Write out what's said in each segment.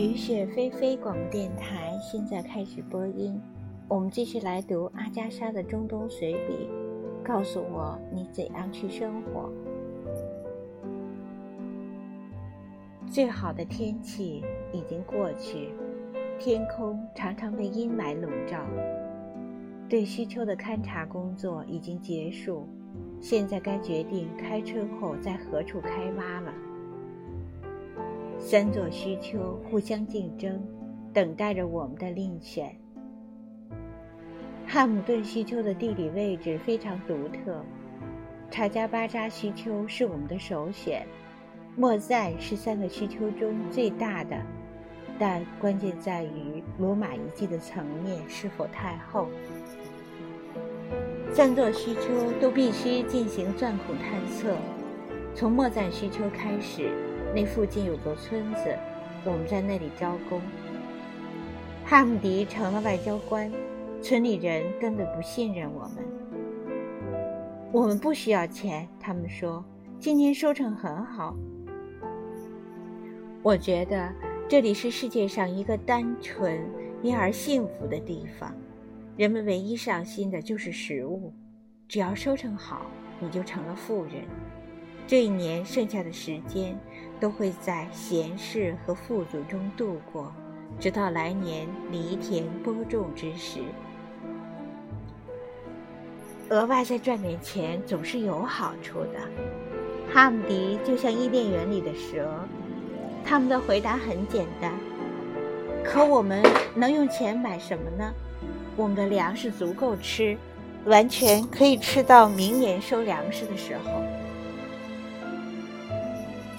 雨雪霏霏广播电台现在开始播音，我们继续来读阿加莎的中东随笔。告诉我你怎样去生活。最好的天气已经过去，天空常常被阴霾笼罩。对需丘的勘察工作已经结束，现在该决定开春后在何处开挖了。三座需丘互相竞争，等待着我们的另选。汉姆顿需丘的地理位置非常独特，查加巴扎需丘是我们的首选，莫赞是三个需丘中最大的，但关键在于罗马遗迹的层面是否太厚。三座需丘都必须进行钻孔探测，从莫赞需丘开始。那附近有座村子，我们在那里招工。哈姆迪成了外交官，村里人根本不信任我们。我们不需要钱，他们说今年收成很好。我觉得这里是世界上一个单纯因而幸福的地方，人们唯一上心的就是食物，只要收成好，你就成了富人。这一年剩下的时间，都会在闲适和富足中度过，直到来年犁田播种之时。额外再赚点钱总是有好处的。哈姆迪就像伊甸园里的蛇，他们的回答很简单：可我们能用钱买什么呢？我们的粮食足够吃，完全可以吃到明年收粮食的时候。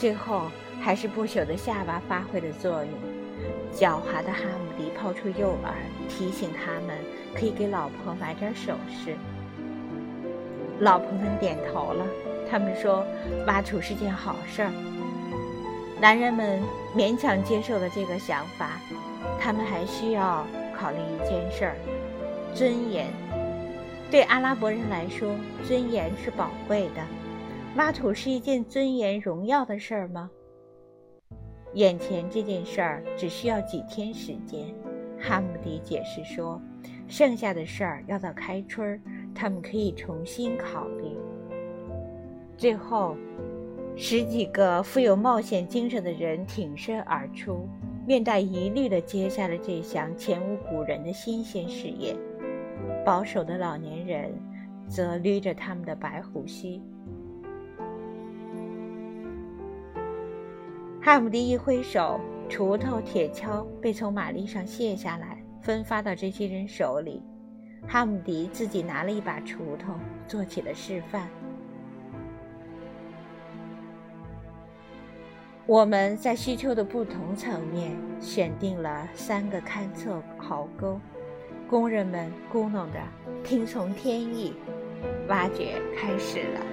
最后，还是不朽的下巴发挥了作用。狡猾的哈姆迪抛出诱饵，提醒他们可以给老婆买点首饰。老婆们点头了，他们说挖土是件好事儿。男人们勉强接受了这个想法，他们还需要考虑一件事儿：尊严。对阿拉伯人来说，尊严是宝贵的。挖土是一件尊严荣耀的事儿吗？眼前这件事儿只需要几天时间，哈姆迪解释说，剩下的事儿要到开春，他们可以重新考虑。最后，十几个富有冒险精神的人挺身而出，面带疑虑地接下了这项前无古人的新鲜事业。保守的老年人则捋着他们的白胡须。哈姆迪一挥手，锄头、铁锹被从马力上卸下来，分发到这些人手里。哈姆迪自己拿了一把锄头，做起了示范。我们在需求的不同层面选定了三个勘测壕沟，工人们咕哝着，听从天意，挖掘开始了。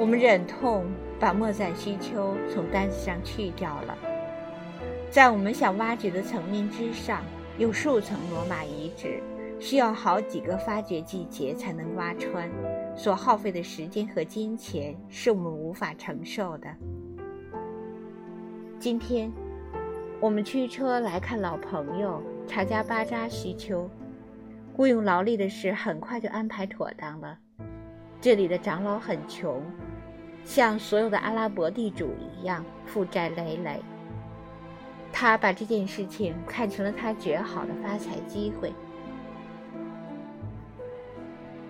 我们忍痛。把莫赞西丘从单子上去掉了。在我们想挖掘的层面之上，有数层罗马遗址，需要好几个发掘季节才能挖穿，所耗费的时间和金钱是我们无法承受的。今天，我们驱车来看老朋友查加巴扎西丘，雇佣劳力的事很快就安排妥当了。这里的长老很穷。像所有的阿拉伯地主一样负债累累，他把这件事情看成了他绝好的发财机会。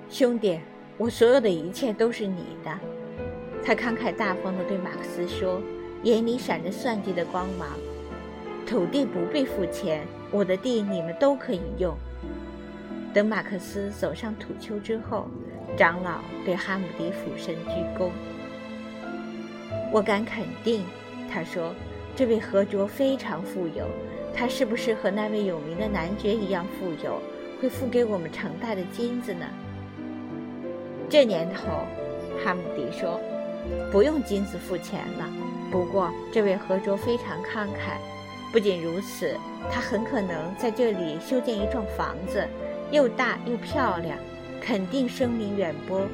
兄弟，我所有的一切都是你的，他慷慨大方地对马克思说，眼里闪着算计的光芒。土地不必付钱，我的地你们都可以用。等马克思走上土丘之后，长老对哈姆迪俯身鞠躬。我敢肯定，他说：“这位和卓非常富有。他是不是和那位有名的男爵一样富有，会付给我们成袋的金子呢？”这年头，哈姆迪说：“不用金子付钱了。不过，这位和卓非常慷慨。不仅如此，他很可能在这里修建一幢房子，又大又漂亮，肯定声名远播。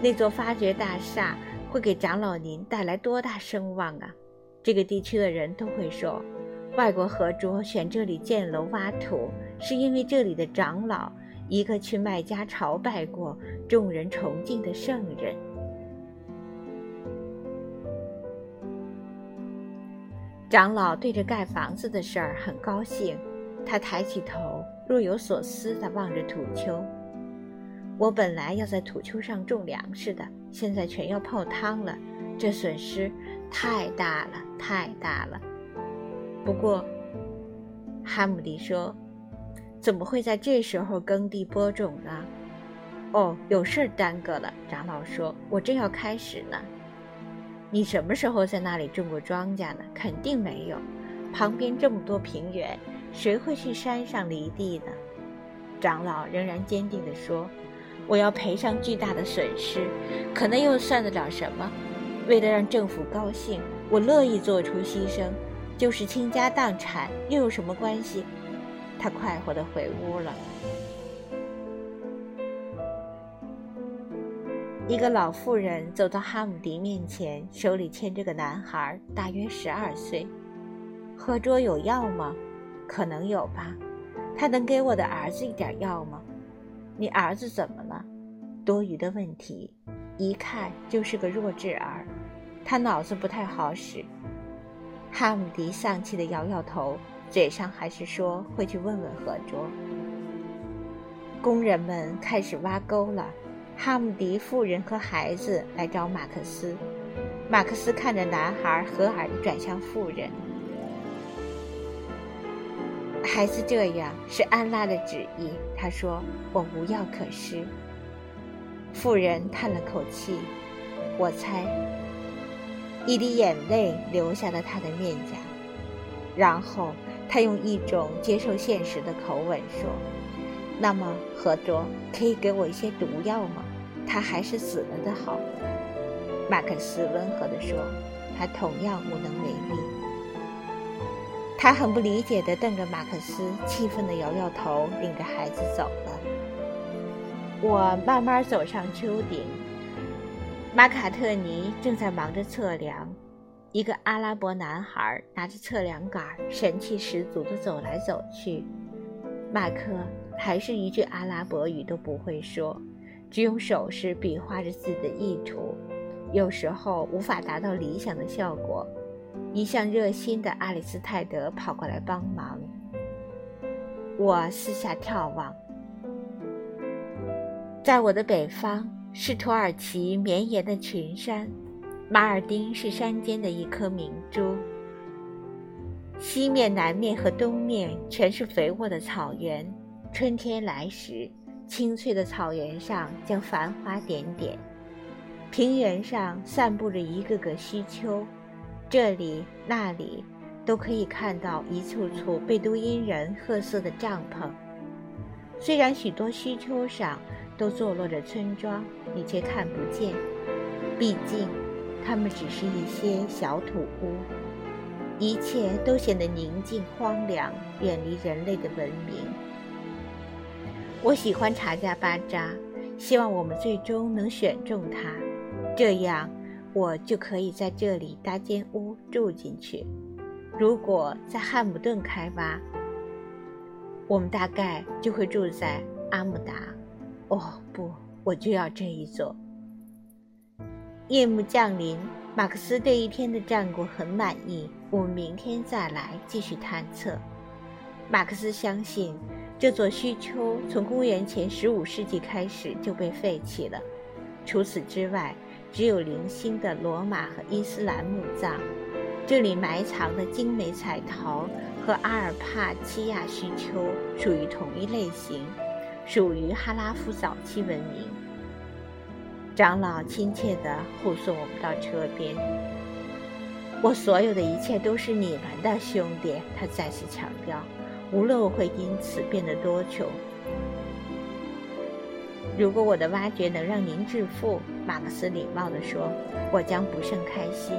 那座发掘大厦。”会给长老您带来多大声望啊！这个地区的人都会说，外国合作选这里建楼挖土，是因为这里的长老一个去麦家朝拜过众人崇敬的圣人。长老对着盖房子的事儿很高兴，他抬起头，若有所思地望着土丘。我本来要在土丘上种粮食的，现在全要泡汤了，这损失太大了，太大了。不过，哈姆迪说：“怎么会在这时候耕地播种呢？”哦，有事耽搁了。长老说：“我正要开始呢。”你什么时候在那里种过庄稼呢？肯定没有。旁边这么多平原，谁会去山上犁地呢？长老仍然坚定地说。我要赔上巨大的损失，可那又算得了什么？为了让政府高兴，我乐意做出牺牲，就是倾家荡产又有什么关系？他快活地回屋了。一个老妇人走到哈姆迪面前，手里牵着个男孩，大约十二岁。喝桌有药吗？可能有吧。他能给我的儿子一点药吗？你儿子怎么？多余的问题，一看就是个弱智儿，他脑子不太好使。哈姆迪丧气地摇摇头，嘴上还是说会去问问何卓。工人们开始挖沟了，哈姆迪妇人和孩子来找马克思。马克思看着男孩，和蔼地转向妇人。孩子这样是安拉的旨意，他说：“我无药可施。”妇人叹了口气，我猜，一滴眼泪流下了他的面颊，然后他用一种接受现实的口吻说：“那么，何卓可以给我一些毒药吗？他还是死了的好。”马克思温和地说：“他同样无能为力。”他很不理解地瞪着马克思，气愤地摇摇头，领着孩子走了。我慢慢走上丘顶，马卡特尼正在忙着测量。一个阿拉伯男孩拿着测量杆，神气十足地走来走去。马克还是一句阿拉伯语都不会说，只用手势比划着自己的意图，有时候无法达到理想的效果。一向热心的阿里斯泰德跑过来帮忙。我四下眺望，在我的北方是土耳其绵延的群山，马尔丁是山间的一颗明珠。西面、南面和东面全是肥沃的草原。春天来时，青翠的草原上将繁花点点，平原上散布着一个个虚丘。这里那里，都可以看到一簇簇贝都因人褐色的帐篷。虽然许多虚丘上都坐落着村庄，你却看不见，毕竟，它们只是一些小土屋。一切都显得宁静荒凉，远离人类的文明。我喜欢查加巴扎，希望我们最终能选中它，这样。我就可以在这里搭间屋住进去。如果在汉姆顿开挖，我们大概就会住在阿姆达。哦，不，我就要这一座。夜幕降临，马克思对一天的战果很满意。我们明天再来继续探测。马克思相信，这座虚丘从公元前十五世纪开始就被废弃了。除此之外，只有零星的罗马和伊斯兰墓葬，这里埋藏的精美彩陶和阿尔帕齐亚虚丘属于同一类型，属于哈拉夫早期文明。长老亲切地护送我们到车边。我所有的一切都是你们的，兄弟，他再次强调。无论我会因此变得多穷。如果我的挖掘能让您致富，马克思礼貌地说，我将不胜开心。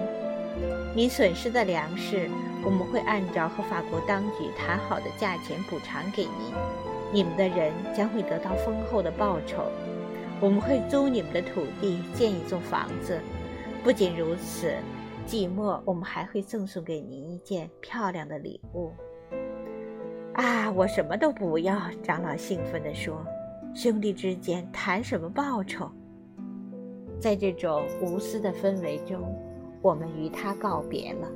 您损失的粮食，我们会按照和法国当局谈好的价钱补偿给您。你们的人将会得到丰厚的报酬。我们会租你们的土地，建一座房子。不仅如此，季末我们还会赠送给您一件漂亮的礼物。”啊，我什么都不要！长老兴奋地说：“兄弟之间谈什么报酬？”在这种无私的氛围中，我们与他告别了。